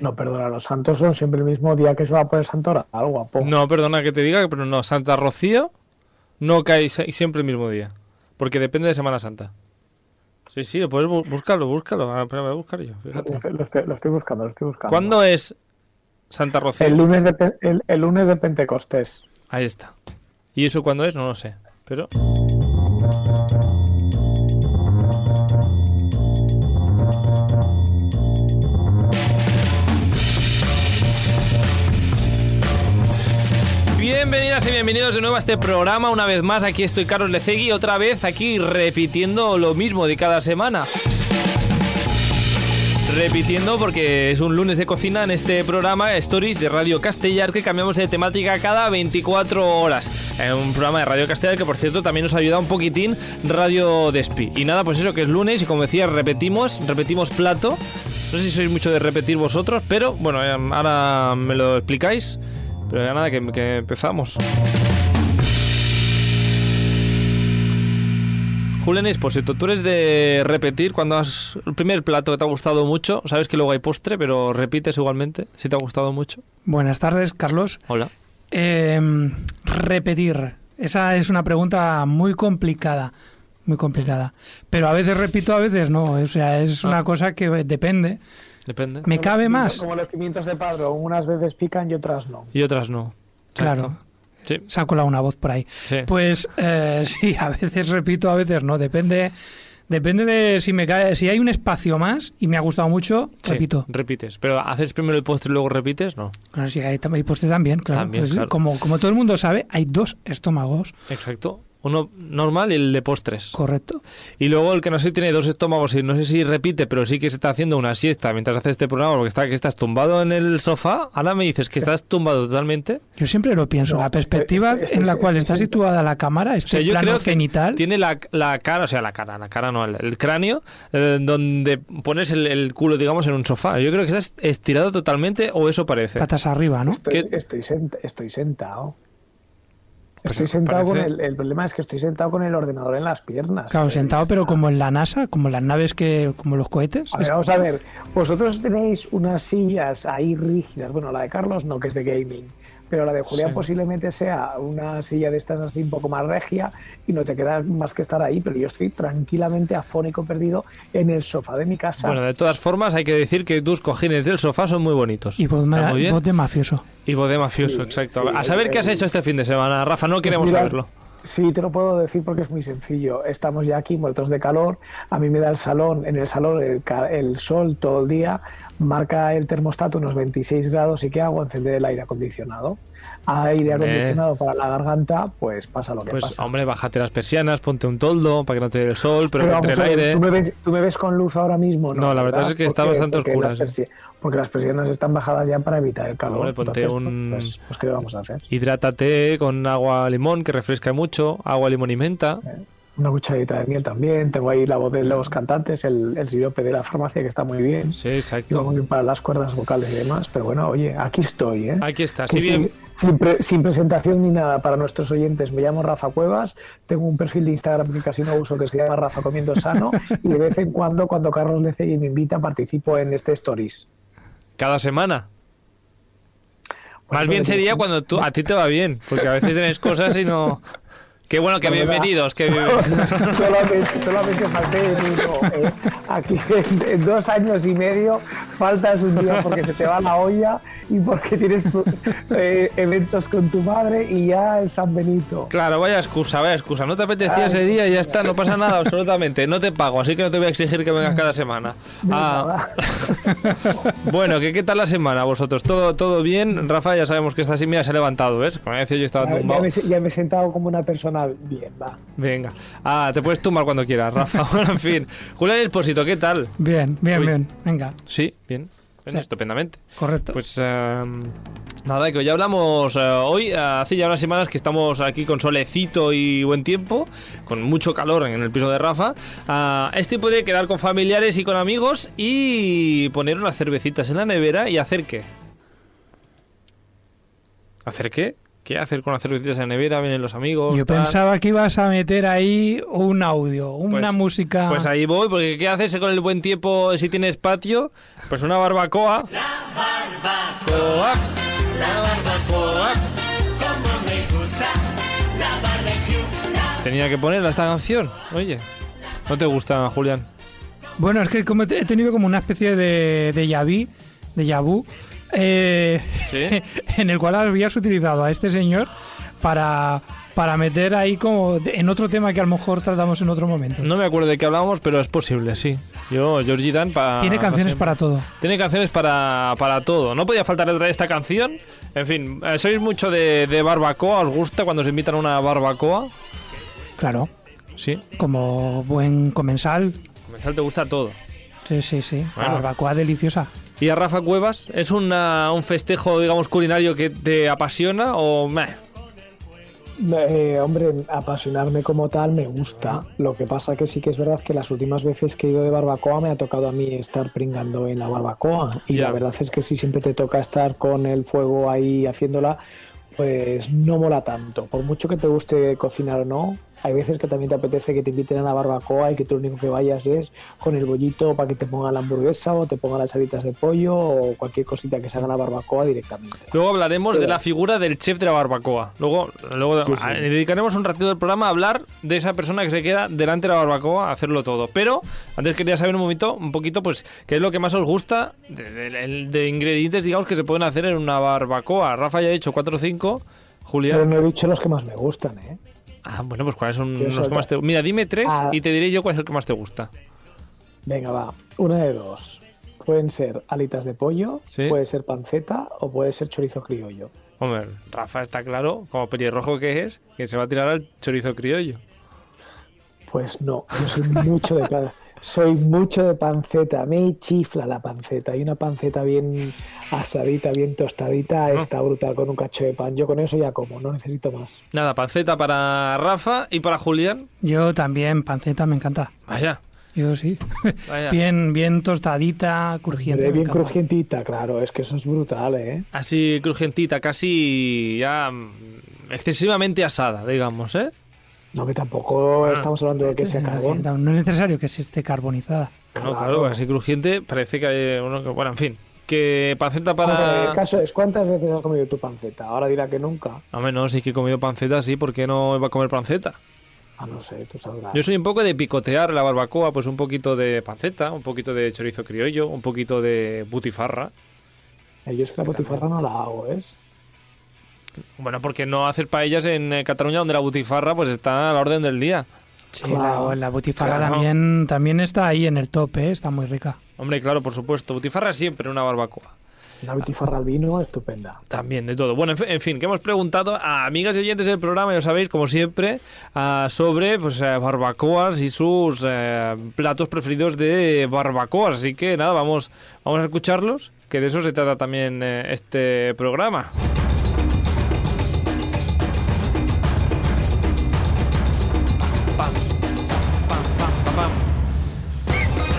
No, perdona, los santos son siempre el mismo día que se va a poner santora. Algo guapo. No, perdona que te diga, pero no, Santa Rocío no cae siempre el mismo día. Porque depende de Semana Santa. Sí, sí, lo puedes bu- búscalo, búscalo. Ahora, espera, voy a buscar yo. Fíjate. lo estoy- lo estoy buscando, lo estoy buscando. ¿Cuándo es Santa Rocío? El lunes de, el lunes de Pentecostés. Ahí está. ¿Y eso cuándo es? No lo sé. Pero. Bienvenidas y bienvenidos de nuevo a este programa. Una vez más, aquí estoy Carlos Lecegui, otra vez aquí repitiendo lo mismo de cada semana. Repitiendo porque es un lunes de cocina en este programa Stories de Radio Castellar que cambiamos de temática cada 24 horas. Eh, un programa de Radio Castellar que por cierto también nos ayuda un poquitín Radio Despi. Y nada, pues eso que es lunes y como decía, repetimos, repetimos plato. No sé si sois mucho de repetir vosotros, pero bueno, eh, ahora me lo explicáis. Pero ya nada, que, que empezamos. Julen Esposito, tú eres de repetir cuando has. El primer plato que te ha gustado mucho, sabes que luego hay postre, pero repites igualmente si te ha gustado mucho. Buenas tardes, Carlos. Hola. Eh, repetir. Esa es una pregunta muy complicada. Muy complicada. Pero a veces repito, a veces no. O sea, es una Ah. cosa que depende. Depende. ¿Me cabe más? Como los pimientos de padro, unas veces pican y otras no. Y otras no. Claro. Sí, Se ha colado una voz por ahí. sí. Pues eh, sí, a veces repito, a veces no. Depende. Depende de si me cae, si hay un espacio más y me ha gustado mucho, Sí, repito. Repites. Pero haces primero el postre y luego repites, no. Claro, si hay, hay postre también, claro. También, Pues, claro. Como, como todo el mundo sabe, hay dos estómagos, Exacto. Uno normal y el de postres. correcto. Y luego el que no sé tiene dos estómagos y no sé si repite, pero sí que se está haciendo una siesta mientras hace este programa porque está que estás tumbado en el sofá. Ahora me dices que estás tumbado totalmente. Yo siempre lo pienso, No, la perspectiva es- es- en la cual es- está es- situada la cámara, O este sea, yo plano creo que tiene la, la cara, o sea, la cara, la cara no, el, el cráneo, eh, donde pones el, el culo, digamos, en un sofá. Yo creo que estás estirado totalmente, o eso parece. patas arriba, ¿no? Estoy, estoy sentado. Pues estoy sentado parece- con el, el problema es que estoy sentado con el ordenador en las piernas. Claro, sentado, pero como en la NASA, como las naves que, como los cohetes. A ver, vamos a ver, vosotros tenéis unas sillas ahí rígidas, bueno, la de Carlos no, que es de gaming, pero la de Julián Sí. posiblemente sea una silla de estas así un poco más regia y no te queda más que estar ahí, pero yo estoy tranquilamente afónico perdido en el sofá de mi casa. Bueno, de todas formas, hay que decir que tus cojines del sofá son muy bonitos. Y voz, Está ma- muy bien. voz de mafioso. Y voz de mafioso, Sí, exacto. sí, a saber qué has hecho este fin de semana, Rafa, no queremos mira, saberlo. Sí, te lo puedo decir porque es muy sencillo. Estamos ya aquí muertos de calor. A mí me da el salón, en el salón el, el sol todo el día. Marca el termostato unos 26 grados y ¿qué hago? Encender el aire acondicionado. Aire Hombre. acondicionado para la garganta, pues pasa lo que Pues, pasa. hombre, bájate las persianas, ponte un toldo para que no te dé el sol, pero, Pero que entre el aire. ¿tú, me ves, tú me ves con luz ahora mismo? No, la verdad es que está bastante porque oscura, las sí. persi- Porque las persianas están bajadas ya para evitar el calor. Hombre, ponte Entonces, un- Pues, pues, ¿qué vamos a hacer? Hidrátate con agua limón, que refresca mucho, agua limón y menta. Una cucharadita de miel también. Tengo ahí la voz de los cantantes, el, el sirope de la farmacia que está muy bien. Sí, Y exacto. bien para las cuerdas vocales y demás. Pero bueno, oye, aquí estoy, ¿eh? Aquí está, sí bien. sin, sin pre- sin presentación ni nada para nuestros oyentes. Me llamo Rafa Cuevas, tengo un perfil de Instagram que casi no uso que se llama Rafa Comiendo Sano y de vez en cuando, cuando Carlos Lecegui me invita, participo en este Stories. Cada semana. Pues Más bien sería cuando tú, a ti te va bien, porque a veces tienes cosas y no... Qué bueno, que bienvenidos, que bienvenidos. solamente, solamente falté digo, eh, aquí en, en dos años y medio faltas un día porque se te va la olla y porque tienes eh, eventos con tu madre y ya el San Benito. Claro, vaya excusa, vaya excusa. No te apetecía ese día y ya está, no pasa nada, absolutamente. No te pago, así que no te voy a exigir que vengas cada semana. Ah, bueno, ¿qué, ¿qué tal la semana vosotros? ¿Todo, todo bien? Rafa, ya sabemos que esta me se ha levantado, ¿ves? Como decía yo estaba Ya, tumbado. me, ya me he sentado como una persona bien, va. Venga. Ah, te puedes tumbar cuando quieras, Rafa. Bueno, en fin. Julián Esposito, ¿qué tal? Bien, bien, Uy. bien. Venga, Sí, bien. Sí. Estupendamente. correcto. Pues eh, nada, que hoy hablamos eh, hoy, eh, hace ya unas semanas que estamos aquí con solecito y buen tiempo, con mucho calor en el piso de Rafa. Ah, este puede quedar con familiares y con amigos y poner unas cervecitas en la nevera y hacer qué. ¿Hacer qué? ¿Qué hacer con las cervecitas en la nevera? Vienen los amigos. Yo tal. pensaba que ibas a meter ahí un audio, una Pues- música. Pues ahí voy, porque ¿qué haces con el buen tiempo si tienes patio? Pues una barbacoa. barbacoa, la barbacoa. Como me gusta la barbecue. Tenía que ponerla esta canción, oye. ¿No te gusta, Julián? Bueno, es que como he he tenido como una especie de, de yaví, de yabú, eh, ¿Sí? en el cual habías utilizado a este señor para, para meter ahí como en otro tema que a lo mejor tratamos en otro momento. No me acuerdo de qué hablábamos, pero es posible, sí. Yo, Georgie Dan, para... Tiene canciones para todo. Tiene canciones para, para todo. No podía faltar otra esta canción. En fin, eh, ¿sois mucho de, de barbacoa? ¿Os gusta cuando se invitan a una barbacoa? Claro, Sí. como buen comensal. Comensal te gusta todo. Sí, sí, sí. La barbacoa deliciosa. ¿Y a Rafa Cuevas? ¿Es una- un festejo, digamos, culinario que te apasiona o meh? Eh, hombre, apasionarme como tal me gusta. Lo que pasa que sí que es verdad que las últimas veces que he ido de barbacoa me ha tocado a mí estar pringando en la barbacoa. Y la verdad es que si siempre te toca estar con el fuego ahí haciéndola, pues no mola tanto. Por mucho que te guste cocinar o no, hay veces que también te apetece que te inviten a la barbacoa y que tú lo único que vayas es con el bollito para que te pongan la hamburguesa o te pongan las alitas de pollo o cualquier cosita que se haga en la barbacoa directamente. Luego hablaremos de Pero- la figura del chef de la barbacoa. Luego, luego Sí, sí. a- dedicaremos un ratito del programa a hablar de esa persona que se queda delante de la barbacoa a hacerlo todo. Pero antes quería saber un momento, un poquito, pues, qué es lo que más os gusta de, de- de ingredientes, digamos, que se pueden hacer en una barbacoa. Rafa ya ha dicho 4 o 5. Pero Julián. no he dicho los que más me gustan, ¿eh? Ah, bueno, pues cuáles son los que más te Mira, dime tres Ah. y te diré yo cuál es el que más te gusta. Venga, va. Una de dos. Pueden ser alitas de pollo, Sí. puede ser panceta o puede ser chorizo criollo. Hombre, Rafa está claro, como pelirrojo que es, que se va a tirar al chorizo criollo. Pues no, yo soy mucho de cada. Soy mucho de panceta, me chifla la panceta. Y una panceta bien asadita, bien tostadita, está brutal con un cacho de pan. Yo con eso ya como, no necesito más. Nada, panceta para Rafa y para Julián. Yo también, panceta, me encanta. Vaya, Yo sí. vaya. bien, bien tostadita, crujiente. Bien crujientita, claro, es que eso es brutal, ¿eh? Así crujientita, casi ya mm, excesivamente asada, digamos, ¿eh? No, que tampoco Ah. estamos hablando de que sea carbón. No es necesario que se esté carbonizada. No, Claro. claro, así crujiente parece que hay uno que... Bueno, en fin, que panceta Aunque El para... caso es, ¿cuántas veces has comido tu panceta? Ahora dirá que nunca. Hombre, no, sí que he comido panceta, sí, ¿por qué no iba a comer panceta? Ah, no sé, tú sabrás. Yo soy un poco de picotear la barbacoa, pues un poquito de panceta, un poquito de chorizo criollo, un poquito de butifarra. Yo es que la botifarra no la hago, ¿es? Bueno, porque no hacer paellas en eh, Cataluña donde la butifarra pues está a la orden del día. Sí, Claro. la, la butifarra Claro. también, también está ahí en el top, ¿eh? está muy rica. Hombre, claro, por supuesto, butifarra siempre en una barbacoa. Una botifarra al vino, estupenda. También, de todo. Bueno, en fi- en fin, que hemos preguntado a amigas y oyentes del programa, ya sabéis, como siempre, ah, sobre pues, eh, barbacoas y sus eh, platos preferidos de barbacoas. Así que nada, vamos, vamos a escucharlos, que de eso se trata también este programa.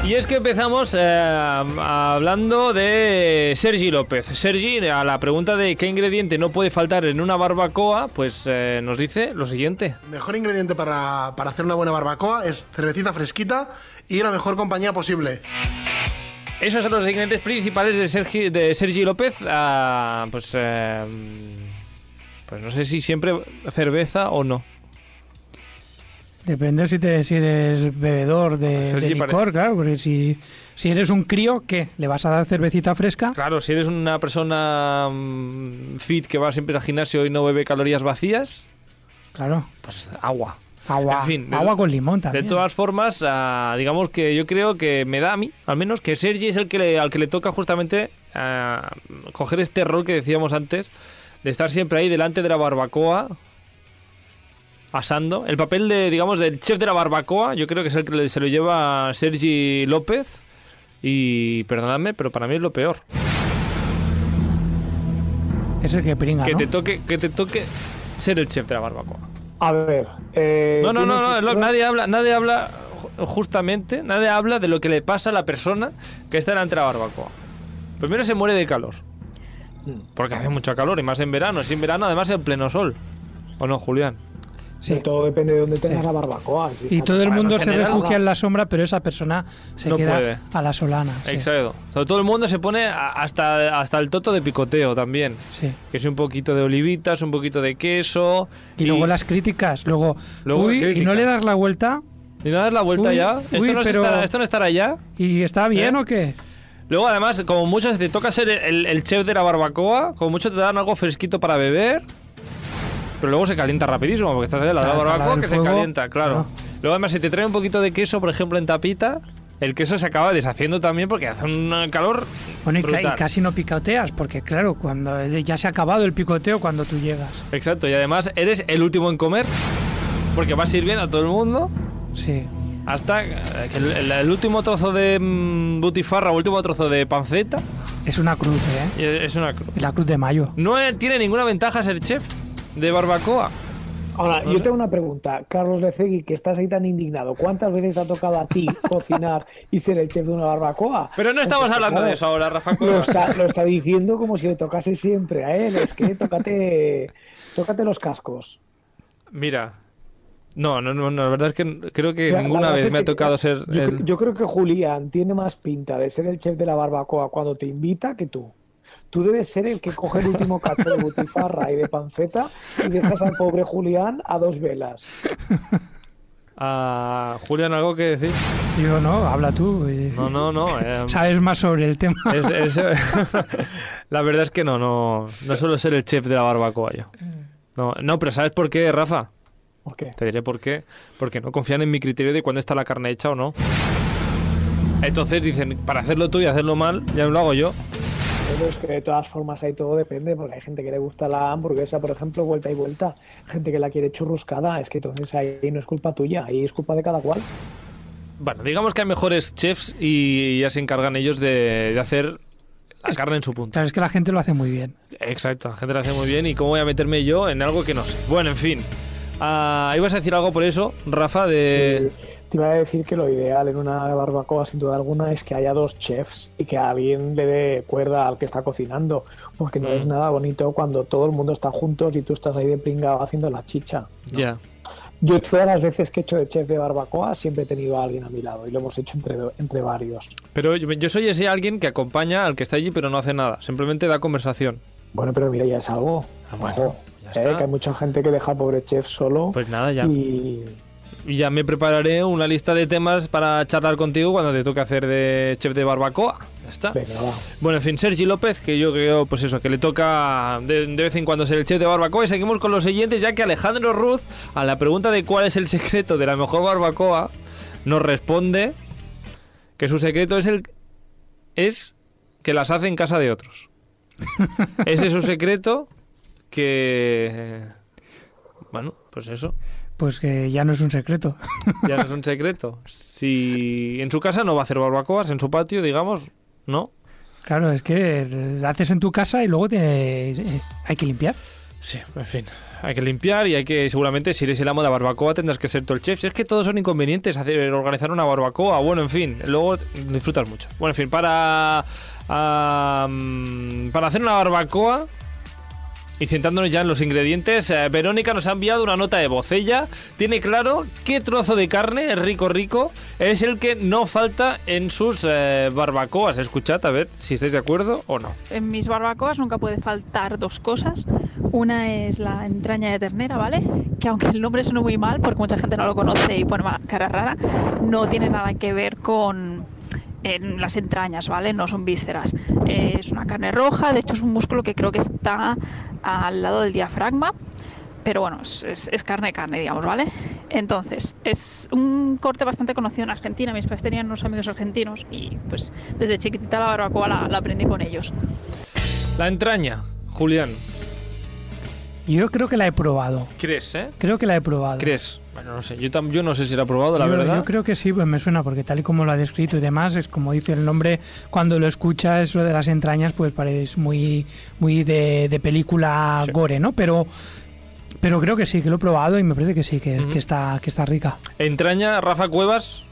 Y es que empezamos eh, hablando de Sergi López. Sergi, a la pregunta de qué ingrediente no puede faltar en una barbacoa, pues eh, nos dice lo siguiente. El mejor ingrediente para, para hacer una buena barbacoa es cervecita fresquita y la mejor compañía posible. Esos son los ingredientes principales de Sergi, de Sergi López. ah, pues, eh, pues no sé si siempre cerveza o no. Depende si, te, si eres bebedor de, de pare- licor, claro, porque si, si eres un crío, ¿qué? ¿Le vas a dar cervecita fresca? Claro, si eres una persona mm, fit que va siempre al gimnasio y no bebe calorías vacías, Claro. pues agua. Agua, En fin, de- agua con limón De también. todas formas, ah, digamos que yo creo que me da a mí, al menos, que Sergi es el que le- al que le toca justamente ah, coger este rol que decíamos antes, de estar siempre ahí delante de la barbacoa, asando. El papel de, digamos, del chef de la barbacoa, yo creo que es el que se lo lleva Sergi López. Y perdonadme, pero para mí es lo peor. Es el que pringa, Que ¿no? te toque, que te toque ser el chef de la barbacoa. A ver. eh, No, no, no, no, nadie habla, nadie habla ju- justamente, nadie habla de lo que le pasa a la persona que está delante de la barbacoa. Primero se muere de calor. Porque hace mucho calor y más en verano, es en verano, además en pleno sol. ¿O no, Julián? Sí. Todo depende de dónde tengas Sí. la barbacoa. Si Y todo el mundo se general, refugia en la sombra, pero esa persona se No queda puede. a la solana. Sí. Exacto. Sobre todo el mundo se pone hasta, hasta el toto de picoteo también. Sí. Que es un poquito de olivitas, un poquito de queso. Y, luego las críticas, luego, Luego uy, y críticas. no le das la vuelta ¿Y no das la vuelta Uy, ya? ¿Esto, uy, no es pero- estar- ¿Esto no estará ya? y está bien ¿Eh? o qué? Luego, además, como mucho, si te toca ser el, el chef de la barbacoa, como mucho te dan algo fresquito para beber. Pero luego se calienta rapidísimo, porque estás ahí la de la barbacoa que se fuego, calienta, claro. claro. Luego, además, si te trae un poquito de queso, por ejemplo, en tapita, el queso se acaba deshaciendo también porque hace un calor. Bueno, y, y casi no picoteas, porque claro, cuando ya se ha acabado el picoteo cuando tú llegas. Exacto, y además eres el último en comer, porque vas sirviendo a todo el mundo. Sí. Hasta eh, que el, el- último trozo de mm, butifarra, el último trozo de panceta, Es una cruz, ¿eh? es una cruz. La cruz de mayo. No eh, tiene ninguna ventaja ser chef de barbacoa. Ahora, yo tengo una pregunta. Carlos Lecegui, que estás ahí tan indignado, ¿cuántas veces te ha tocado a ti cocinar y ser el chef de una barbacoa? Pero no estamos hablando claro, de eso ahora, Rafa. Lo está, lo está diciendo como si le tocase siempre a él. Es que tócate, tócate los cascos. Mira. No, no, no, la verdad es que creo que La- ninguna vez me ha que tocado ser Yo, el- yo creo que Julián tiene más pinta de ser el chef de la barbacoa cuando te invita que tú. Tú debes ser el que coge el último cacho de butifarra y de panceta y dejas al pobre Julián a dos velas. a Julián algo que decir. Digo, no, habla tú. y- No, no, no. eh, Sabes más sobre el tema. es- es- la verdad es que no, no, no suelo ser el chef de la barbacoa yo. No, no, pero ¿sabes por qué, Rafa? ¿Por qué? Te diré por qué. Porque no confían en mi criterio de cuándo está la carne hecha o no. Entonces dicen, para hacerlo tú y hacerlo mal, ya lo hago yo. Pero es que de todas formas ahí todo depende, porque hay gente que le gusta la hamburguesa, por ejemplo, vuelta y vuelta, gente que la quiere churruscada, es que entonces ahí no es culpa tuya, ahí es culpa de cada cual. Bueno, digamos que hay mejores chefs y ya se encargan ellos de, de hacer la carne en su punto. Claro, es que la gente lo hace muy bien. Exacto, la gente lo hace muy bien y cómo voy a meterme yo en algo que no sé. Bueno, en fin. Ah, ¿Ibas a decir algo por eso, Rafa? De... Sí, Te iba a decir que lo ideal en una barbacoa, sin duda alguna, es que haya dos chefs y que alguien le dé cuerda al que está cocinando, porque no Mm. es nada bonito cuando todo el mundo está juntos y tú estás ahí de pringado haciendo la chicha. Ya. Yo todas las veces que he hecho de chef de barbacoa siempre he tenido a alguien a mi lado y lo hemos hecho entre, entre varios. Pero yo, yo soy ese alguien que acompaña al que está allí pero no hace nada. Simplemente da conversación. Bueno, pero mira, ya es algo. Ah, bueno, ya eh, está. que hay mucha gente que deja al pobre chef solo Pues nada, ya. Y ya me prepararé una lista de temas para charlar contigo cuando te toque hacer de chef de barbacoa. Ya está. venga, va. Bueno, en fin, Sergi López, que yo creo, pues eso, que le toca de, de vez en cuando ser el chef de barbacoa. Y seguimos con los siguientes, ya que Alejandro Ruz, a la pregunta de cuál es el secreto de la mejor barbacoa, nos responde que su secreto es el es que las hace en casa de otros. Ese es su secreto que bueno, pues eso, Pues que ya no es un secreto. ya no es un secreto. Si en su casa no va a hacer barbacoas, en su patio, digamos, no. Claro, es que la haces en tu casa y luego te hay que limpiar. Sí, en fin. Hay que limpiar y hay que, seguramente, si eres el amo de la barbacoa, tendrás que ser tú el chef. Si es que todos son inconvenientes, hacer, organizar una barbacoa, bueno, en fin, luego disfrutas mucho. Bueno, en fin, para, para hacer una barbacoa, y centrándonos ya en los ingredientes, eh, Verónica nos ha enviado una nota de voz. Ella tiene claro qué trozo de carne, rico, rico, es el que no falta en sus eh, barbacoas. Escuchad, a ver si estáis de acuerdo o no. En mis barbacoas nunca puede faltar dos cosas. Una es la entraña de ternera, ¿vale? Que aunque el nombre suene muy mal, porque mucha gente no lo conoce y pone cara rara, no tiene nada que ver con en las entrañas, ¿vale? No son vísceras. Eh, es una carne roja, de hecho es un músculo que creo que está al lado del diafragma. Pero bueno, es, es- es carne, carne, digamos, ¿vale? Entonces, es un corte bastante conocido en Argentina. Mis padres tenían unos amigos argentinos y pues desde chiquitita la barbacoa la, la aprendí con ellos. La entraña, Julián. Yo creo que la he probado. ¿Crees, eh? Creo que la he probado. ¿Crees? Bueno, no sé. Yo, tam- yo no sé si la he probado, la yo, verdad. yo creo que sí, pues me suena, porque tal y como lo ha descrito y demás, es como dice el nombre, cuando lo escuchas, eso de las entrañas, pues parece muy, muy de, de película Sí. gore, ¿no? Pero, pero creo que sí, que lo he probado y me parece que sí, que está, que está rica. Entraña, Rafa Cuevas.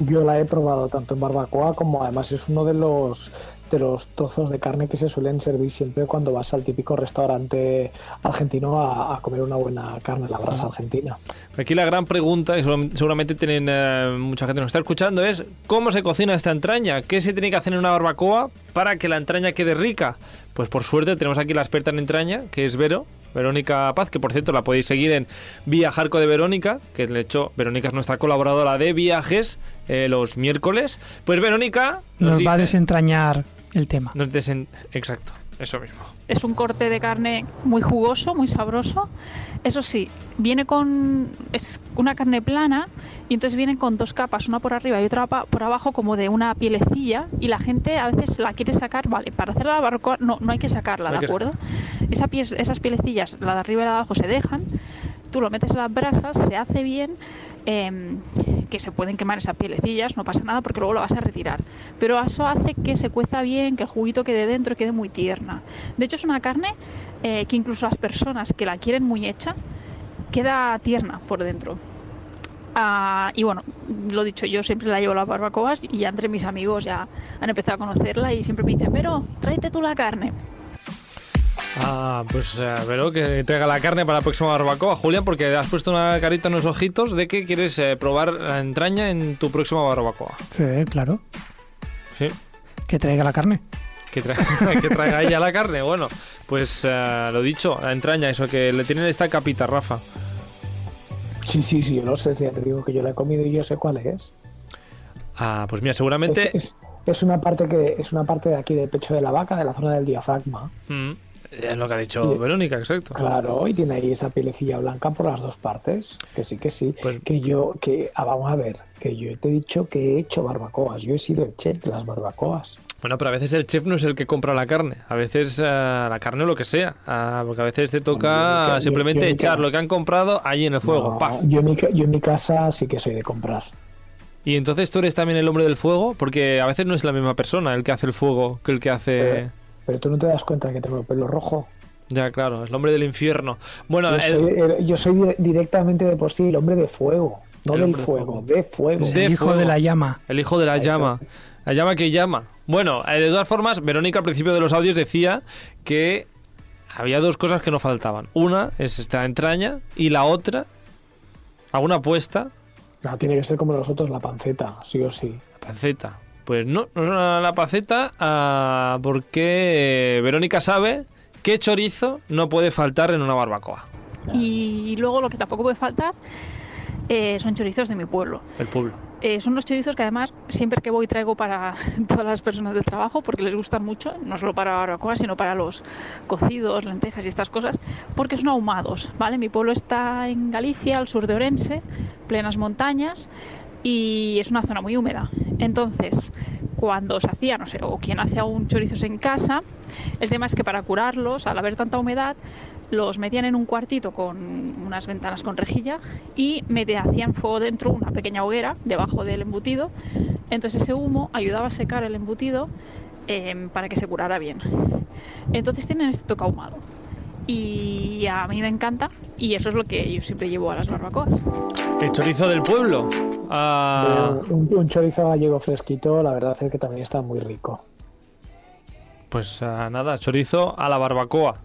Yo la he probado tanto en barbacoa como además es uno de los de los trozos de carne que se suelen servir siempre cuando vas al típico restaurante argentino a, a comer una buena carne, la brasa argentina. Aquí la gran pregunta, y seguramente tienen eh, mucha gente que nos está escuchando, es ¿cómo se cocina esta entraña? ¿Qué se tiene que hacer en una barbacoa para que la entraña quede rica? Pues por suerte tenemos aquí la experta en entraña, que es Vero, Verónica Paz, que por cierto la podéis seguir en Viajarco de Verónica, que de hecho Verónica es nuestra colaboradora de viajes eh, los miércoles. Pues Verónica nos, va a desentrañar el tema. Exacto, eso mismo. Es un corte de carne muy jugoso, muy sabroso. Eso sí, viene con. Es una carne plana y entonces viene con dos capas, una por arriba y otra por abajo, como de una pielecilla. Y la gente a veces la quiere sacar, vale, para hacer la barbacoa no, no hay que sacarla, ¿de acuerdo? Esa esas pielecillas, la de arriba y la de abajo, se dejan. Tú lo metes en las brasas, se hace bien Em, que se pueden quemar esas pielecillas, no pasa nada porque luego lo vas a retirar. Pero eso hace que se cueza bien, que el juguito quede dentro y quede muy tierna. De hecho es una carne eh, que incluso las personas que la quieren muy hecha, queda tierna por dentro. Ah, y bueno, lo dicho, yo siempre la llevo a las barbacoas y ya entre mis amigos ya han empezado a conocerla y siempre me dicen, pero tráete tú la carne. Ah, pues espero que traiga la carne para la próxima barbacoa, Julián, porque has puesto una carita en los ojitos de que quieres eh, probar la entraña en tu próxima barbacoa. Sí, claro. Sí. Que traiga la carne. Que, que traiga ella la carne. Bueno, pues eh, lo dicho, la entraña, eso que le tienen esta capita, Rafa. Sí, sí, sí, yo no sé, ya te digo que yo la he comido y yo sé cuál es. Ah, pues mira, seguramente... Es, una parte que es una parte de aquí del pecho de la vaca, de la zona del diafragma. Mm. Es lo que ha dicho Verónica, exacto. Claro, y tiene ahí esa pielecilla blanca por las dos partes. Que sí, que sí. Pues que yo, que ah, vamos a ver, que yo te he dicho que he hecho barbacoas. Yo he sido el chef de las barbacoas. Bueno, pero a veces el chef no es el que compra la carne. A veces eh, la carne o lo que sea. Ah, porque a veces te toca simplemente echar lo que han comprado allí en el fuego. yo, en mi, yo en mi casa sí que soy de comprar. Y entonces tú eres también el hombre del fuego, porque a veces no es la misma persona el que hace el fuego que el que hace... Pero tú no te das cuenta de que tengo el pelo rojo. Ya, claro, es el hombre del infierno. Bueno, yo, soy, directamente de por sí el hombre de fuego. No del fuego, de fuego. el hijo de la llama. El hijo de la llama. La llama que llama. Bueno, eh, de todas formas, Verónica al principio de los audios decía que había dos cosas que no faltaban. Una es esta entraña y la otra, alguna apuesta. No, tiene que ser como nosotros, la panceta, sí o sí. La panceta. Pues no, no es la paceta, ah, porque Verónica sabe que chorizo no puede faltar en una barbacoa. Y luego lo que tampoco puede faltar eh, son chorizos de mi pueblo. El pueblo. Eh, son los chorizos que además siempre que voy traigo para todas las personas del trabajo porque les gustan mucho, no solo para barbacoa, sino para los cocidos, lentejas y estas cosas, porque son ahumados, ¿vale? Mi pueblo está en Galicia, al sur de Orense, plenas montañas, y es una zona muy húmeda. Entonces, cuando se hacía, no sé, o quien hace aún chorizos en casa, el tema es que para curarlos, al haber tanta humedad, los metían en un cuartito con unas ventanas con rejilla y me hacían fuego dentro, una pequeña hoguera debajo del embutido. Entonces ese humo ayudaba a secar el embutido em, para que se curara bien. Entonces tienen este toque ahumado y a mí me encanta y eso es lo que yo siempre llevo a las barbacoas. El chorizo del pueblo. Ah. Un, chorizo gallego fresquito, la verdad es que también está muy rico. Pues ah, nada, chorizo a la barbacoa.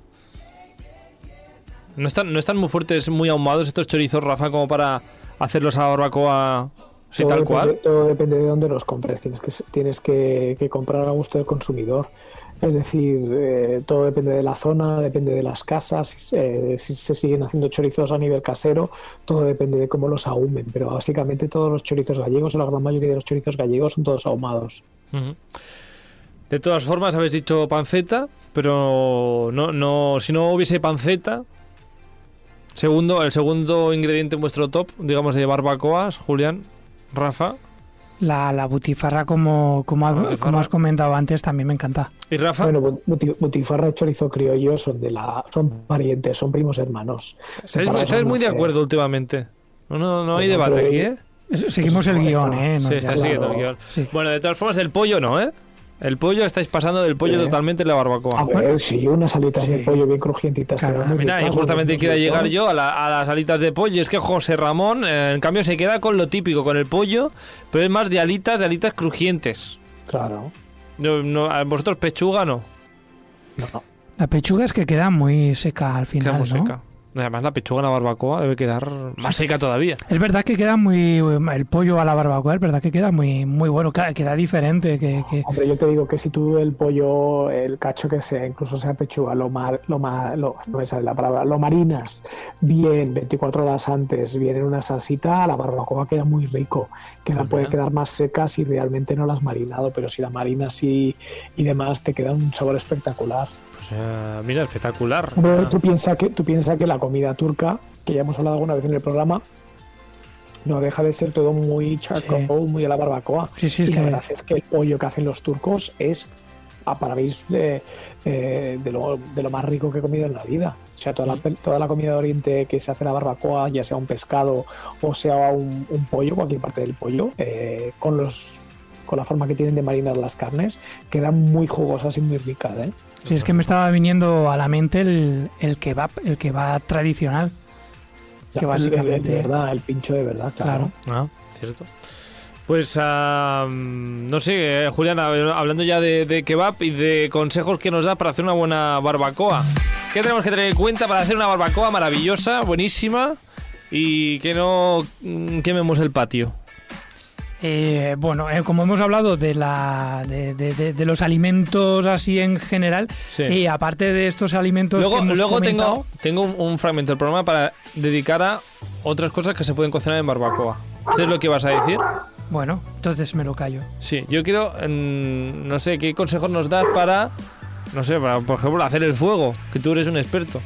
No están, no están muy fuertes, muy ahumados estos chorizos, Rafa, como para hacerlos a la barbacoa sí, tal cual. Todo depende de dónde los compres. Tienes que, tienes que comprar a gusto del consumidor. Es decir, eh, todo depende de la zona, depende de las casas, eh, si se siguen haciendo chorizos a nivel casero, todo depende de cómo los ahumen, pero básicamente todos los chorizos gallegos, o la gran mayoría de los chorizos gallegos, son todos ahumados. De todas formas, habéis dicho panceta, pero no, no, si no hubiese panceta, segundo, el segundo ingrediente en vuestro top, digamos, de barbacoas, Julián, Rafa. La, la butifarra, como, como, has comentado antes, también me encanta. ¿Y Rafa? Bueno, butifarra y chorizo criollo son, de la, son parientes, son primos hermanos. Estáis muy de acuerdo últimamente. No, no, no hay debate aquí, ¿eh? Seguimos el guion, ¿eh? sí, está siguiendo el guion. Bueno, de todas formas, el pollo no, ¿eh? El pollo, estáis pasando del pollo totalmente en la barbacoa. A ver, sí, unas alitas de pollo bien crujientitas. mira, y justamente quiero llegar yo a, las alitas de pollo. Es que José Ramón, eh, en cambio, se queda con lo típico, con el pollo, pero es más de alitas, de alitas crujientes. Claro. No, no, ¿a ¿Vosotros pechuga no? La pechuga es que queda muy seca al Queda final, muy ¿no? seca. Además, la pechuga en la barbacoa debe quedar más seca todavía. Es verdad que queda muy el pollo a la barbacoa, es verdad que queda muy muy bueno, queda, queda diferente, que, que- Hombre, yo te digo que si tú el pollo, el cacho que sea, incluso sea pechuga, lo mar, lo, ma- lo- no me sale la palabra, lo marinas bien 24 horas antes, bien en una salsita, la barbacoa queda muy rico, que la Pues puede quedar más seca si realmente no la has marinado, pero si la marinas y, y demás te queda un sabor espectacular. Pues, eh, mira, espectacular. Hombre, tú piensas que, tú piensa que la comida turca, que ya hemos hablado alguna vez en el programa, no deja de ser todo muy charcoal, Sí. muy a la barbacoa. Sí, sí, es y la que- verdad es que el pollo que hacen los turcos es a para mí es de, eh, de, lo, de lo más rico que he comido en la vida. O sea, toda la, toda la comida de Oriente que se hace en la barbacoa, ya sea un pescado o sea un, un pollo, cualquier parte del pollo, eh, con los con la forma que tienen de marinar las carnes, quedan muy jugosas y muy ricas, ¿eh? Sí, es que me estaba viniendo a la mente el, el kebab, el kebab tradicional. Que El- el- básicamente- de verdad, el pincho de verdad, claro. Claro. Ah, cierto. Pues ah, no sé, eh, Julián, hab- hablando ya de, de kebab y de consejos que nos da para hacer una buena barbacoa. ¿Qué tenemos que tener en cuenta para hacer una barbacoa maravillosa, buenísima y que no mm, quememos el patio? Eh, bueno, eh, como hemos hablado de, la, de, de- de- de los alimentos así en general, Sí. y aparte de estos alimentos Luego, que hemos luego comentado, tengo, tengo un, fragmento del programa para dedicar a otras cosas que se pueden cocinar en barbacoa. ¿Sabes lo que vas a decir? bueno, entonces me lo callo. Sí, yo quiero, no sé, ¿qué consejos nos das para, no sé, para, por ejemplo, hacer el fuego? Que tú eres un experto.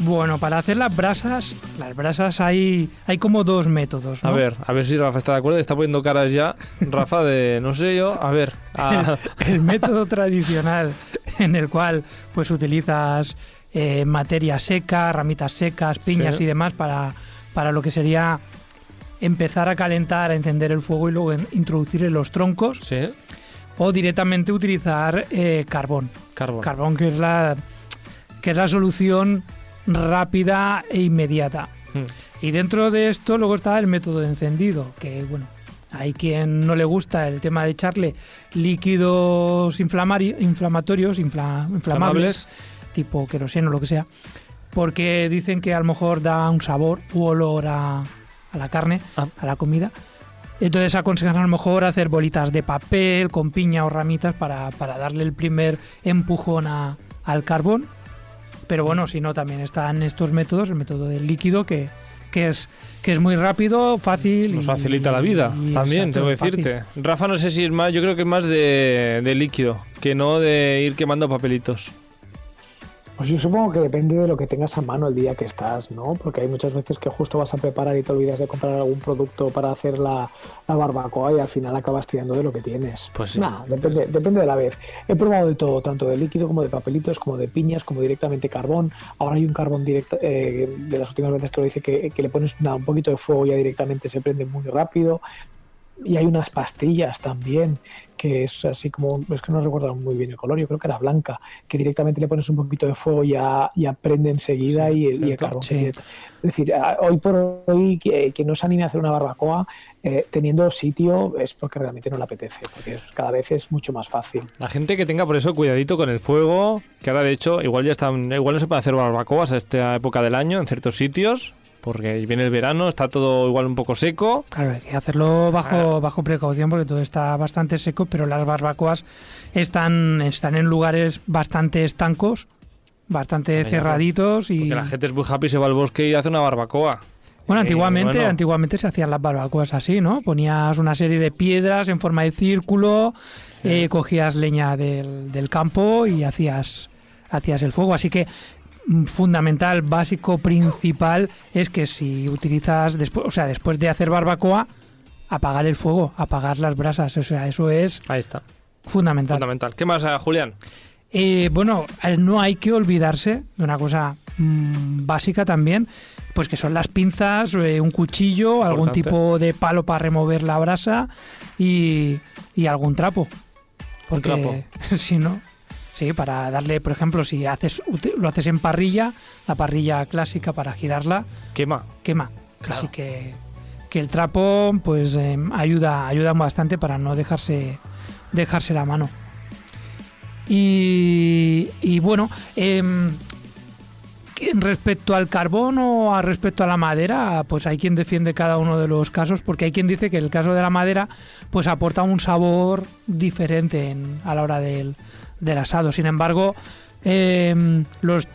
Bueno, para hacer las brasas, las brasas hay, hay como dos métodos. A ver, a ver si Rafa está de acuerdo. Está poniendo caras ya, Rafa, de, no sé yo, a ver. a- el método tradicional en el cual pues utilizas eh, materia seca, ramitas secas, piñas Sí. y demás para, para lo que sería empezar a calentar, a encender el fuego y luego en- introducir en los troncos sí, o directamente utilizar eh, carbón. carbón. Carbón que es la que es la solución rápida e inmediata. Mm. Y dentro de esto luego está el método de encendido, que bueno, hay quien no le gusta el tema de echarle líquidos inflamatorios, infla- inflamables, tipo queroseno o lo que sea, porque dicen que a lo mejor da un sabor u olor a, a la carne, Ah. a la comida. Entonces aconsejan a lo mejor hacer bolitas de papel con piña o ramitas para, para darle el primer empujón a- al carbón. Pero bueno, si no, también están estos métodos, el método del líquido, que, que, es, que es muy rápido, fácil. Nos y- facilita la vida, y también, tengo que fácil. decirte. Rafa, no sé si es más, yo creo que es más de, de líquido, que no de ir quemando papelitos. Pues yo supongo que depende de lo que tengas a mano el día que estás, ¿no? Porque hay muchas veces que justo vas a preparar y te olvidas de comprar algún producto para hacer la, la barbacoa y al final acabas tirando de lo que tienes. Pues sí. Nah, depende, depende de la vez. He probado de todo, tanto de líquido como de papelitos, como de piñas, como directamente carbón. Ahora hay un carbón directo, eh, de las últimas veces que lo hice, que, que le pones una- un poquito de fuego y ya directamente se prende muy rápido. Y hay unas pastillas también, que es así como, es que no recuerdo muy bien el color, yo creo que era blanca, que directamente le pones un poquito de fuego y ya, ya prende enseguida Sí, y, el- y el carbón. Sí. Es decir, a- hoy por hoy que, que no se anime a hacer una barbacoa eh, teniendo sitio es porque realmente no le apetece, porque es- cada vez es mucho más fácil. La gente que tenga por eso cuidadito con el fuego, que ahora de hecho igual ya están, igual no se puede hacer barbacoas a esta época del año en ciertos sitios, porque viene el verano, está todo igual un poco seco. Claro, hay que hacerlo bajo, bajo precaución porque todo está bastante seco, pero las barbacoas están, están en lugares bastante estancos, bastante cerraditos y... La gente es muy happy, se va al bosque y hace una barbacoa. Bueno, Eh, antiguamente, bueno. antiguamente se hacían las barbacoas así, ¿no? Ponías una serie de piedras en forma de círculo, eh, cogías leña del, del campo y hacías, hacías el fuego. Así que fundamental, básico, principal es que si utilizas después, o sea, después de hacer barbacoa, apagar el fuego, apagar las brasas. O sea, eso es Ahí está, fundamental. fundamental. ¿Qué más, eh, Julián? Eh, bueno, no hay que olvidarse de una cosa mm, básica también, pues que son las pinzas, eh, un cuchillo, algún tipo de palo para remover la brasa y, y algún trapo. Porque trapo. si no, sí, para darle, por ejemplo, si haces lo haces en parrilla, la parrilla clásica para girarla Quema. quema. Claro. Así que, que el trapo pues eh, ayuda ayuda bastante para no dejarse dejarse la mano. Y, y bueno, em, respecto al carbón o a respecto a la madera, pues hay quien defiende cada uno de los casos, porque hay quien dice que el caso de la madera pues aporta un sabor diferente en- a la hora del, del asado. Sin embargo, em, los,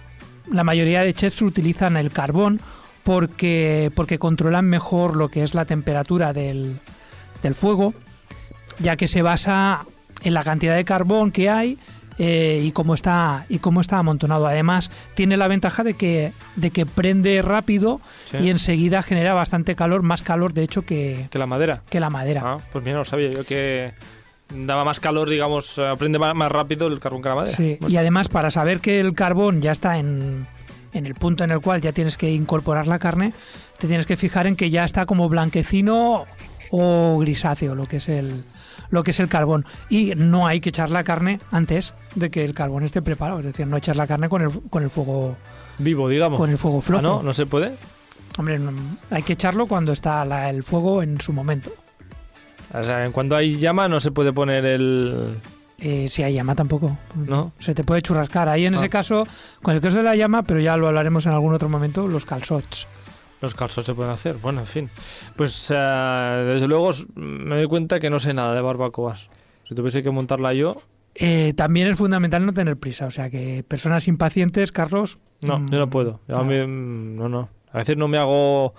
la mayoría de chefs utilizan el carbón porque, porque controlan mejor lo que es la temperatura del, del fuego, ya que se basa en la cantidad de carbón que hay eh, y cómo está y cómo está amontonado. Además, tiene la ventaja de que de que prende rápido Sí. y enseguida genera bastante calor, más calor de hecho que, Que la madera. que la madera. Ah, pues mira, no sabía yo que daba más calor, digamos, eh, prende más rápido el carbón que la madera. Sí, Bueno, y además para saber que el carbón ya está en, en el punto en el cual ya tienes que incorporar la carne, te tienes que fijar en que ya está como blanquecino o grisáceo, lo que es el lo que es el carbón y no hay que echar la carne antes de que el carbón esté preparado, es decir, no echar la carne con el, con el fuego Vivo, digamos. con el fuego Ah, flojo. no, no se puede. Hombre, no- hay que echarlo cuando está la- el fuego en su momento. O sea, cuando hay llama no se puede poner el... Eh, si hay llama tampoco. ¿No? Se te puede churrascar. Ahí en Ah. ese caso, con el caso de la llama, pero ya lo hablaremos en algún otro momento, los calzots. Los calzos se pueden hacer. Bueno, en fin. Pues eh, desde luego me doy cuenta que no sé nada de barbacoas. Si tuviese que montarla yo, Eh, también es fundamental no tener prisa. O sea que personas impacientes, Carlos. no, mm, yo no puedo. Yo a mí, mm, no, no. A veces no me hago...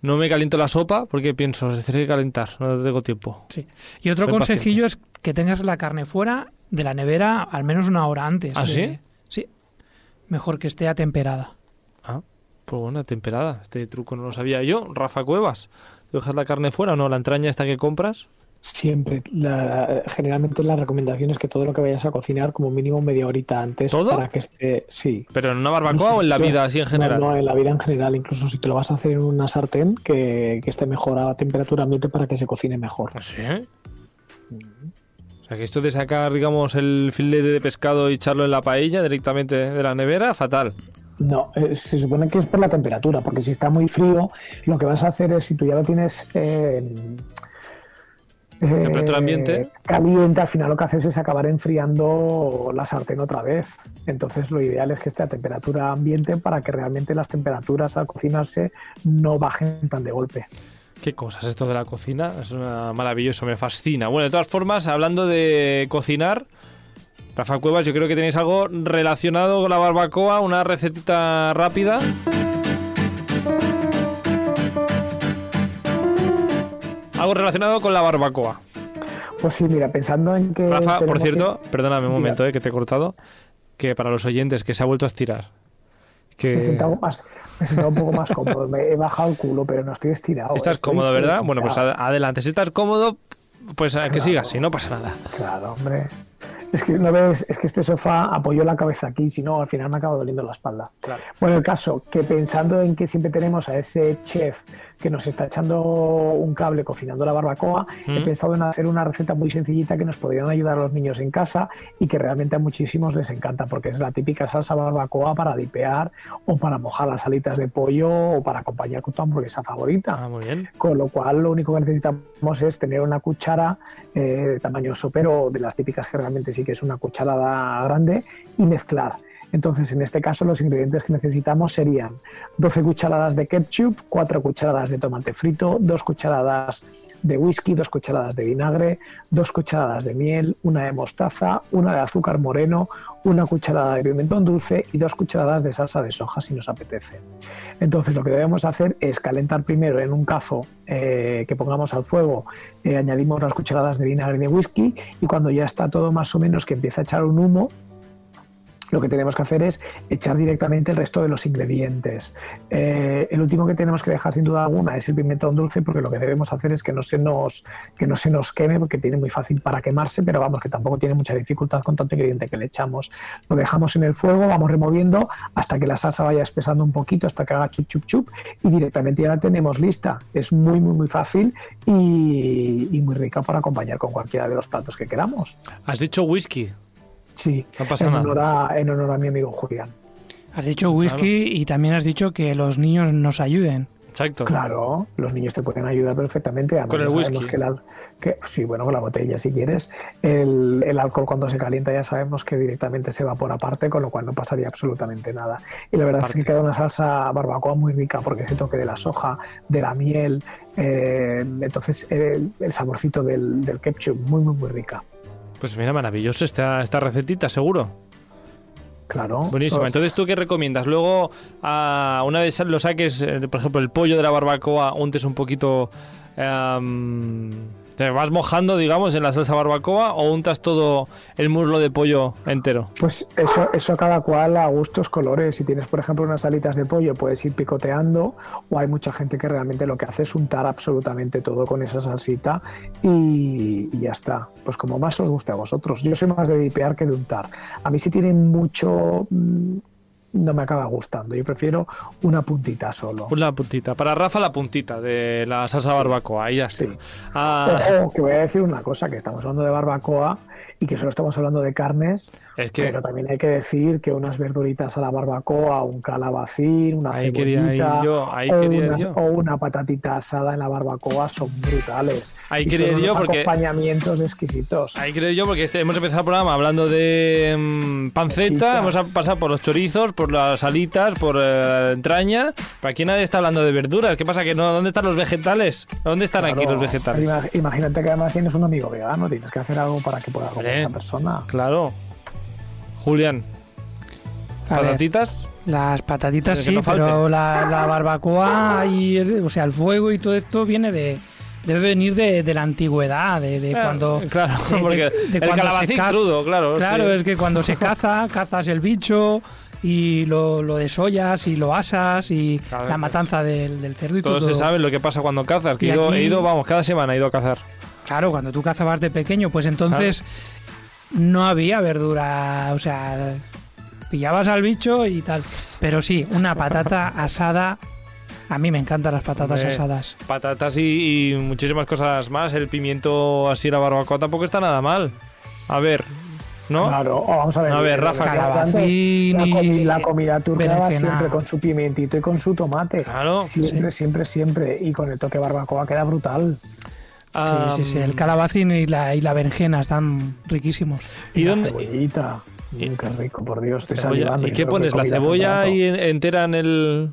No me caliento la sopa porque pienso, se tiene que calentar, no tengo tiempo. Y otro Soy consejillo es que tengas la carne fuera de la nevera al menos una hora antes. ¿Ah, de- sí? Sí. Mejor que esté atemperada. Ah, pues bueno, temperada. Este truco no lo sabía yo. Rafa Cuevas, ¿tú dejas la carne fuera o no? La entraña esta que compras. Siempre, la- generalmente la recomendación es que todo lo que vayas a cocinar como mínimo media horita antes ¿Todo? para que esté, sí. ¿Pero en una barbacoa o en la vida así en general? No, no, en la vida en general, incluso si te lo vas a hacer en una sartén, que, que esté mejor a temperatura ambiente para que se cocine mejor. ¿Ah, ¿Sí? O sea, que esto de sacar, digamos, el filete de pescado y echarlo en la paella directamente de la nevera, fatal. No, eh, se supone que es por la temperatura, porque si está muy frío, lo que vas a hacer es, si tú ya lo tienes eh, eh, Temperatura ambiente. caliente, al final lo que haces es acabar enfriando la sartén otra vez. Entonces lo ideal es que esté a temperatura ambiente para que realmente las temperaturas al cocinarse no bajen tan de golpe. Qué cosas esto de la cocina, es una- maravilloso, me fascina. Bueno, de todas formas, hablando de cocinar, Rafa Cuevas, yo creo que tenéis algo relacionado con la barbacoa, una recetita rápida. Algo relacionado con la barbacoa. Pues sí, mira, pensando en que... Rafa, por cierto, perdóname un momento, eh, que te he cortado, que para los oyentes, que se ha vuelto a estirar. Que... Me he sentado más, me he sentado un poco más cómodo. Me he bajado el culo, pero no estoy estirado. Estás estoy cómodo, ¿verdad? Bueno, pues ad- adelante. Si estás cómodo, pues a que sigas, si no pasa nada. Claro, hombre. Es que no ves, es que este sofá apoyó la cabeza aquí, si no, al final me acaba doliendo la espalda. Claro. Bueno, el caso, que pensando en que siempre tenemos a ese chef que nos está echando un cable cocinando la barbacoa, he pensado en hacer una receta muy sencillita que nos podrían ayudar a los niños en casa y que realmente a muchísimos les encanta, porque es la típica salsa barbacoa para dipear o para mojar las alitas de pollo o para acompañar con tu hamburguesa favorita. Ah, muy bien. Con lo cual, lo único que necesitamos es tener una cuchara eh, de tamaño sopero, de las típicas que realmente sí que es una cucharada grande, y mezclar. Entonces, en este caso, los ingredientes que necesitamos serían 12 cucharadas de ketchup, 4 cucharadas de tomate frito, 2 cucharadas de whisky, 2 cucharadas de vinagre, 2 cucharadas de miel, una de mostaza, una de azúcar moreno, una cucharada de pimentón dulce y 2 cucharadas de salsa de soja si nos apetece. Entonces lo que debemos hacer es calentar primero en un cazo eh, que pongamos al fuego, eh, añadimos las cucharadas de vinagre y de whisky y cuando ya está todo más o menos que empieza a echar un humo, lo que tenemos que hacer es echar directamente el resto de los ingredientes. Eh, el último que tenemos que dejar sin duda alguna es el pimentón dulce porque lo que debemos hacer es que no se nos, que no se nos queme porque tiene muy fácil para quemarse, pero vamos, que tampoco tiene mucha dificultad con tanto ingrediente que le echamos. Lo dejamos en el fuego, vamos removiendo hasta que la salsa vaya espesando un poquito, hasta que haga chup chup chup y directamente ya la tenemos lista. Es muy muy muy fácil y, y muy rica para acompañar con cualquiera de los platos que queramos. Has dicho whisky. Sí, No pasa en nada. honor, a, en honor a mi amigo Julián. Has dicho whisky y también has dicho que los niños nos ayuden. Exacto. Claro, los niños te pueden ayudar perfectamente. Además, Con el whisky. Que que- sí, bueno, con la botella si quieres. El, el alcohol cuando se calienta ya sabemos que directamente se evapora aparte, con lo cual no pasaría absolutamente nada. Y la verdad es que queda una salsa barbacoa muy rica porque ese toque de la soja, de la miel, eh, entonces el, el saborcito del, del ketchup, muy, muy, muy rica. Pues mira, maravilloso esta, esta recetita, seguro. Claro. Buenísimo. Entonces, ¿tú qué recomiendas? Luego, ah, una vez lo saques, eh, por ejemplo, el pollo de la barbacoa, untes un poquito. em, te vas mojando, digamos, en la salsa barbacoa o untas todo el muslo de pollo entero. Pues eso, eso cada cual a gustos, colores. Si tienes, por ejemplo, unas alitas de pollo, puedes ir picoteando. O hay mucha gente que realmente lo que hace es untar absolutamente todo con esa salsita y, ya está. Pues como más os guste a vosotros. Yo soy más de dipear que de untar. A mí si tiene mucho... mm, No me acaba gustando. Yo prefiero una puntita solo. Una puntita. Para Rafa, la puntita de la salsa barbacoa. Ahí ya está. Sí. Ah, Ojo, que voy a decir una cosa, que estamos hablando de barbacoa y que solo estamos hablando de carnes, es que Pero también hay que decir que unas verduritas a la barbacoa, un calabacín, una Ahí quería ir yo, ahí o, quería ir unas- yo. o una patatita asada en la barbacoa son brutales. Ahí Y quería son yo unos porque- acompañamientos exquisitos. Ahí creo yo, porque este, hemos empezado el programa hablando de mm, panceta, hemos a- pasado por los chorizos, por las alitas, por eh, entraña. Pero aquí nadie está hablando de verduras. ¿Qué pasa? que no? ¿Dónde están los vegetales? ¿Dónde están aquí los vegetales? ima- Imagínate que además tienes un amigo vegano, tienes que hacer algo para que pueda comer Hombre. esa persona. Claro. Julián, A ver, patatitas. las patatitas sí, no pero la, la barbacoa y el- o sea, el fuego y todo esto viene de debe venir de, de la antigüedad, de, de cuando Claro, de- porque de el cuando se caza- crudo, claro. Claro, sí. es que cuando se caza, cazas el bicho y lo, lo desollas y lo asas y Claro. la matanza del, del cerdo y Todos todo. se saben lo que pasa cuando cazas. Que he ido, aquí- he ido, vamos, cada semana he ido a cazar. Claro, cuando tú cazabas de pequeño, pues entonces no había verdura, o sea, pillabas al bicho y tal. Pero sí, una patata asada. A mí me encantan las patatas Hombre, asadas. Patatas y, y muchísimas cosas más. El pimiento así, la barbacoa tampoco está nada mal. A ver, ¿no? Claro, o vamos a ver. A ver, Rafa, Calabacín la, comi- la comida turca siempre con su pimientito y con su tomate. Claro. Siempre, siempre, siempre. Y con el toque barbacoa queda brutal. Ah, Sí, sí, sí. El calabacín y la, y la berenjena están riquísimos. ¿Y la dónde- cebollita. y- Mm, qué rico, por Dios. Cebolla. ¿Y qué pones? ¿La cebolla ahí en- entera en el.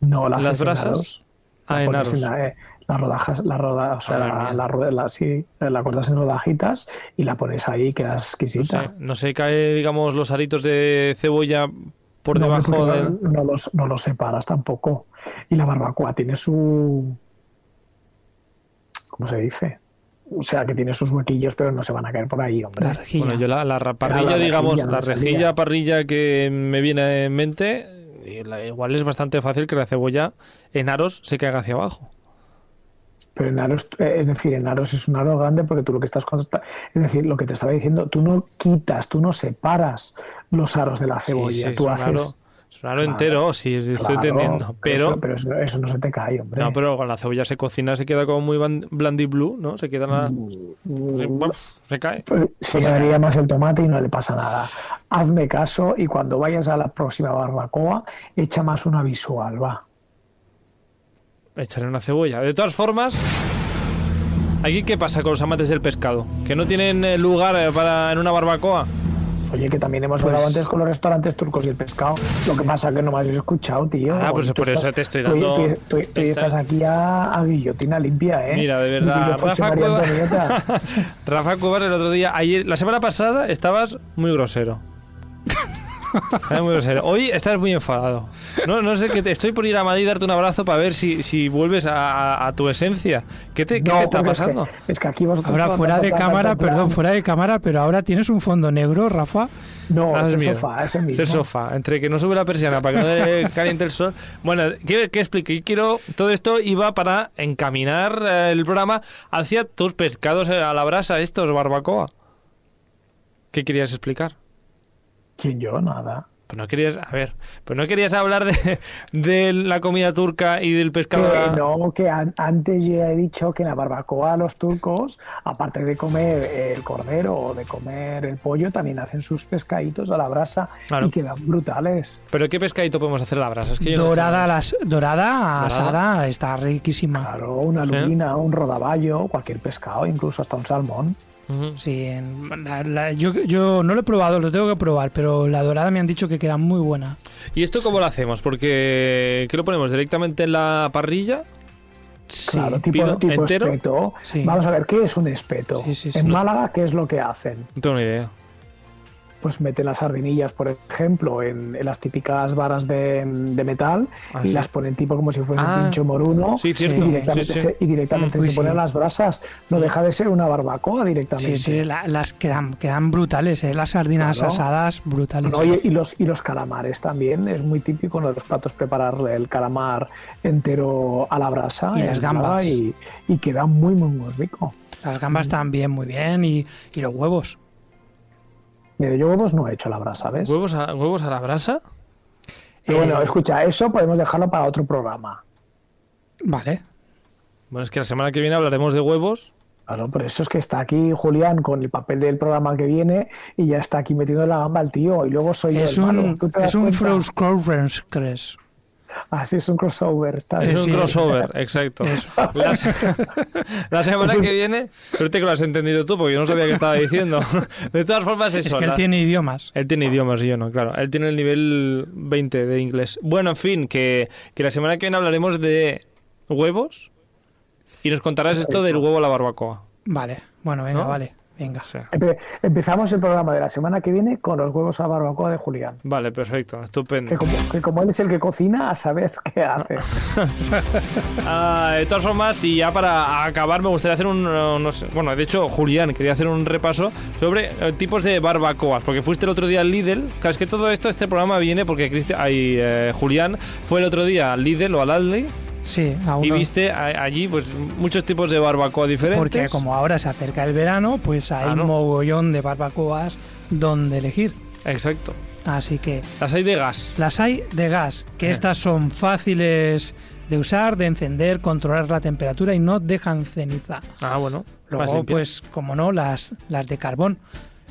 No, la las brasas? Ah, en aros. la- eh, las rodajas, la roda, o sea, Madre la, la, la- sí, la cortas en rodajitas y la pones ahí, queda No exquisita. sé, no se cae, digamos, los aritos de cebolla por No, debajo del. no, no los, no los separas tampoco. Y la barbacoa tiene su. ¿Cómo se dice? O sea, que tiene sus huequillos, pero no se van a caer por ahí, hombre. La rejilla. Bueno, yo la, la parrilla, la digamos, rejilla, la rejilla parrilla que me viene en mente, y la- igual es bastante fácil que la cebolla en aros se caiga hacia abajo. Pero en aros, eh, es decir, en aros es un aro grande porque tú lo que estás es decir, lo que te estaba diciendo, tú no quitas, tú no separas los aros de la cebolla, sí, tú haces. Es un aro Claro, entero, sí, estoy entendiendo. Pero, eso, pero eso, eso no se te cae, hombre. no, pero con la cebolla se cocina, se queda como muy blue, ¿no? Se queda la- Mm, se cae. Pues se quedaría más el tomate y no le pasa nada. Hazme caso y cuando vayas a la próxima barbacoa, echa más una visual, va. Echarle una cebolla. De todas formas, aquí qué pasa con los amantes del pescado, que no tienen eh, lugar eh, para en una barbacoa. Oye, que también hemos Pues- hablado antes con los restaurantes turcos y el pescado. Lo que pasa que no me has escuchado, tío. Ah, pues por eso te estoy dando Tú, tú- tú esta- estás aquí a, a guillotina limpia, ¿eh? Mira, de verdad, Rafa Antonieta. Rafa Cuevas el otro día, ayer, la semana pasada estabas muy grosero. Estabas muy grosero. Hoy estás muy enfadado. No, no sé qué te estoy por ir a Madrid y darte un abrazo para ver si, si vuelves a, a- a tu esencia. ¿Qué te, qué No, te está porque es que- pasando? Es que, aquí vosotros Ahora fuera de cámara, plan. perdón, fuera de cámara, pero ahora tienes un fondo negro, Rafa. No, Ah, es el mío. sofá, es el Es mismo. el sofá, entre que no sube la persiana para que no le caliente el sol. Bueno, ¿qué, qué explique? Quiero, todo esto iba para encaminar eh, el programa hacia tus pescados eh, a la brasa, estos, barbacoa. ¿Qué querías explicar? ¿Quién yo? Nada. Pues no querías, a ver, pues no querías hablar de, de la comida turca y del pescado. Que no, que an- antes ya he dicho que en la barbacoa los turcos, aparte de comer el cordero o de comer el pollo, también hacen sus pescaditos a la brasa Claro. y quedan brutales. Pero ¿qué pescadito podemos hacer a la brasa? Es que yo no. Dorada, las, dorada, asada, está riquísima. Claro, una Sí. lubina, un rodaballo, cualquier pescado, incluso hasta un salmón. Sí, en- la- la- yo, yo no lo he probado, lo tengo que probar, pero la dorada me han dicho que queda muy buena. ¿Y esto cómo lo hacemos? Porque ¿qué lo ponemos directamente en la parrilla? Sí. Claro, tipo, ¿Pido tipo entero? espeto. Sí. Vamos a ver, ¿qué es un espeto? Sí, sí, sí. En Málaga, ¿qué es lo que hacen? No tengo ni idea. Pues meten las sardinillas, por ejemplo, en, en las típicas varas de, de metal Ah, y sí. las ponen tipo como si fuese Ah. un pincho moruno Sí, y cierto. directamente, Sí, sí. Se, y directamente Mm, uy, se ponen las brasas. No deja de ser una barbacoa directamente. Sí, sí, la- las quedan, quedan brutales, ¿eh? las sardinas Claro. asadas brutales. No, y, y los, y los calamares también, es muy típico de los platos prepararle el calamar entero a la brasa. Y en las gambas. Y, y queda muy, muy, muy rico. Las gambas también muy bien y, y los huevos. Mire, yo huevos no he hecho a la brasa, ¿sabes? ¿Huevos a, huevos a la brasa? Pero bueno, Eh, escucha, eso podemos dejarlo para otro programa. Vale. Bueno, es que la semana que viene hablaremos de huevos. Claro, por eso es que está aquí Julián con el papel del programa que viene y ya está aquí metiendo la gamba el tío y luego soy yo Es el malo. un, ¿Tú te das es un cuenta? Frost Crowers, ¿crees? Ah, sí, es un crossover. Está Es bien. un sí. crossover, exacto. La, se- la semana que viene, suerte que lo has entendido tú, porque yo no sabía qué estaba diciendo. De todas formas, eso. Es que él la- tiene idiomas. Él tiene idiomas y yo no, claro. Él tiene el nivel 20 de inglés. Bueno, en fin, que, que la semana que viene hablaremos de huevos y nos contarás esto del huevo a la barbacoa. Vale, bueno, venga, ¿No? vale, venga. O sea, Empe- empezamos el programa de la semana que viene con los huevos a la barbacoa de Julián. vale, perfecto, estupendo. Que como, que como él es el que cocina, a saber qué hace. Ah, de todas formas, y ya para acabar, me gustaría hacer un. no sé, bueno, de hecho, Julián quería hacer un repaso sobre eh, tipos de barbacoas, porque fuiste el otro día al Lidl. Claro, es que todo esto, este programa viene porque Cristi- ay, eh, Julián fue el otro día al Lidl o al Aldi Sí, a y viste a- allí pues muchos tipos de barbacoa diferentes. Porque como ahora se acerca el verano, pues hay un mogollón de barbacoas donde elegir. Exacto. Así que Las hay de gas. las hay de gas, que Eh. estas son fáciles de usar, de encender, controlar la temperatura y no dejan ceniza. Ah, bueno. Luego, pues, como no, las, las de carbón,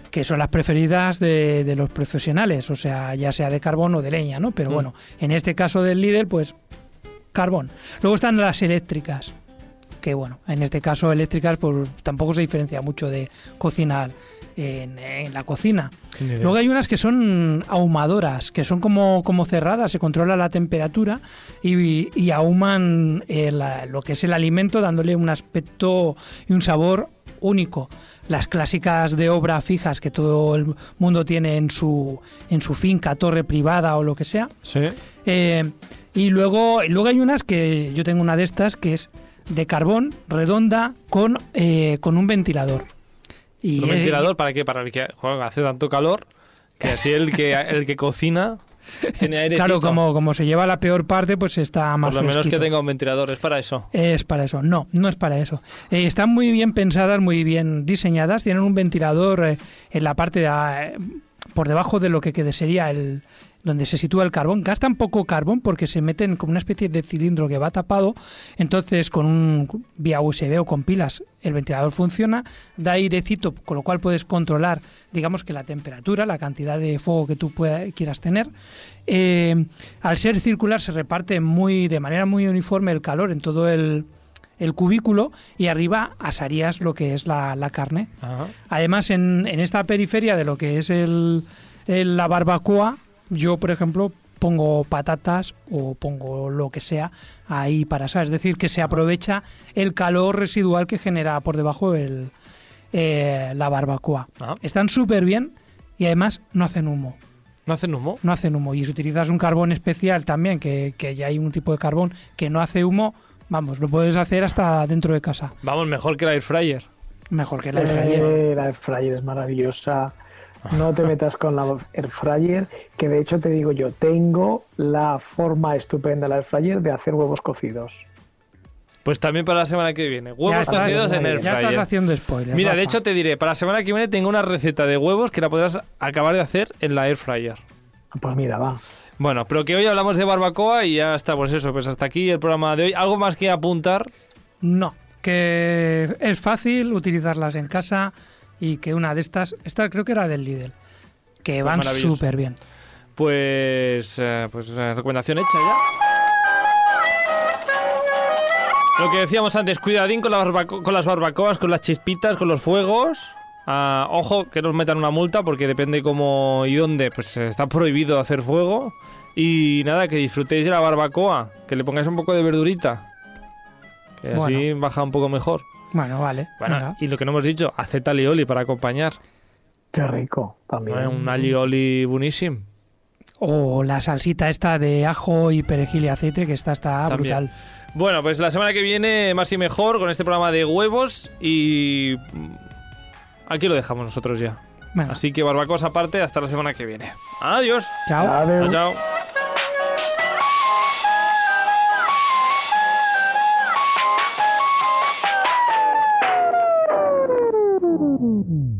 que son las preferidas de, de los profesionales, o sea, ya sea de carbón o de leña, ¿no? Pero Mm. bueno, en este caso del Lidl, pues, carbón. Luego están las eléctricas, que bueno, en este caso eléctricas, pues tampoco se diferencia mucho de cocinar en, en la cocina. Luego hay unas que son ahumadoras, que son como, como cerradas, se controla la temperatura y, y ahuman el- lo que es el alimento dándole un aspecto y un sabor único. Las clásicas de obra fijas que todo el mundo tiene en su, en su finca, torre privada o lo que sea. Sí. Eh, y luego, luego hay unas que yo tengo una de estas que es de carbón, redonda, con, eh, con un ventilador. Y, Un eh, ventilador para qué? Para el que joder, hace tanto calor que así el que el que cocina tiene aire. Claro, como, como se lleva la peor parte, pues está más Por lo menos que tenga un ventilador, es para eso. Es para eso. No, no es para eso. Eh, están muy bien pensadas, muy bien diseñadas. Tienen un ventilador eh, en la parte de, ah, por debajo de lo que, que sería el donde se sitúa el carbón. Gastan poco carbón porque se meten como una especie de cilindro que va tapado. Entonces, con un vía USB o con pilas, el ventilador funciona, da airecito, con lo cual puedes controlar, digamos que la temperatura, la cantidad de fuego que tú pueda- quieras tener. Eh, al ser circular se reparte muy de manera muy uniforme el calor en todo el, el cubículo y arriba asarías lo que es la, la carne. Ajá. Además, en, en esta periferia de lo que es el, el- la barbacoa, yo, por ejemplo, pongo patatas o pongo lo que sea ahí para asar. Es decir, que se aprovecha el calor residual que genera por debajo el, eh, la barbacoa. Ah. Están súper bien y además no hacen humo ¿No hacen humo? no hacen humo. Y si utilizas un carbón especial también, que, que ya hay un tipo de carbón que no hace humo, vamos, lo puedes hacer hasta dentro de casa. Vamos, mejor que el air fryer. Mejor que la air fryer. Eh, la air fryer es maravillosa. No te metas con la air fryer, que de hecho te digo yo, tengo la forma estupenda de la air fryer de hacer huevos cocidos. Pues también para la semana que viene. Huevos cocidos en air ya estás fryer. haciendo spoilers. Mira, de hecho te diré, para la semana que viene tengo una receta de huevos que la podrás acabar de hacer en la air fryer. Pues mira, va. Bueno, pero que hoy hablamos de barbacoa y ya está, pues eso, pues hasta aquí el programa de hoy. ¿Algo más que apuntar? No, que es fácil utilizarlas en casa y que una de estas, esta creo que era del Lidl, que van maravilloso. súper bien. Pues, eh, pues eh, recomendación hecha ya. Lo que decíamos antes, cuidadín con, la barbaco- con las barbacoas, con las chispitas, con los fuegos. Ah, ojo, que no os metan una multa porque depende cómo y dónde, pues eh, está prohibido hacer fuego. Y nada, que disfrutéis de la barbacoa, que le pongáis un poco de verdurita. Que así baja un poco mejor. Bueno, vale. Bueno, venga. y lo que no hemos dicho, haced alioli para acompañar. Qué rico también. ¿no? Un alioli buenísimo. O la salsita esta de ajo y perejil y aceite, que está También. brutal. Bueno, pues la semana que viene más y mejor con este programa de huevos y mm, aquí lo dejamos nosotros ya. Venga, Así que barbacoas aparte hasta la semana que viene. Adiós. chao. Chao, chao. Mm-hmm.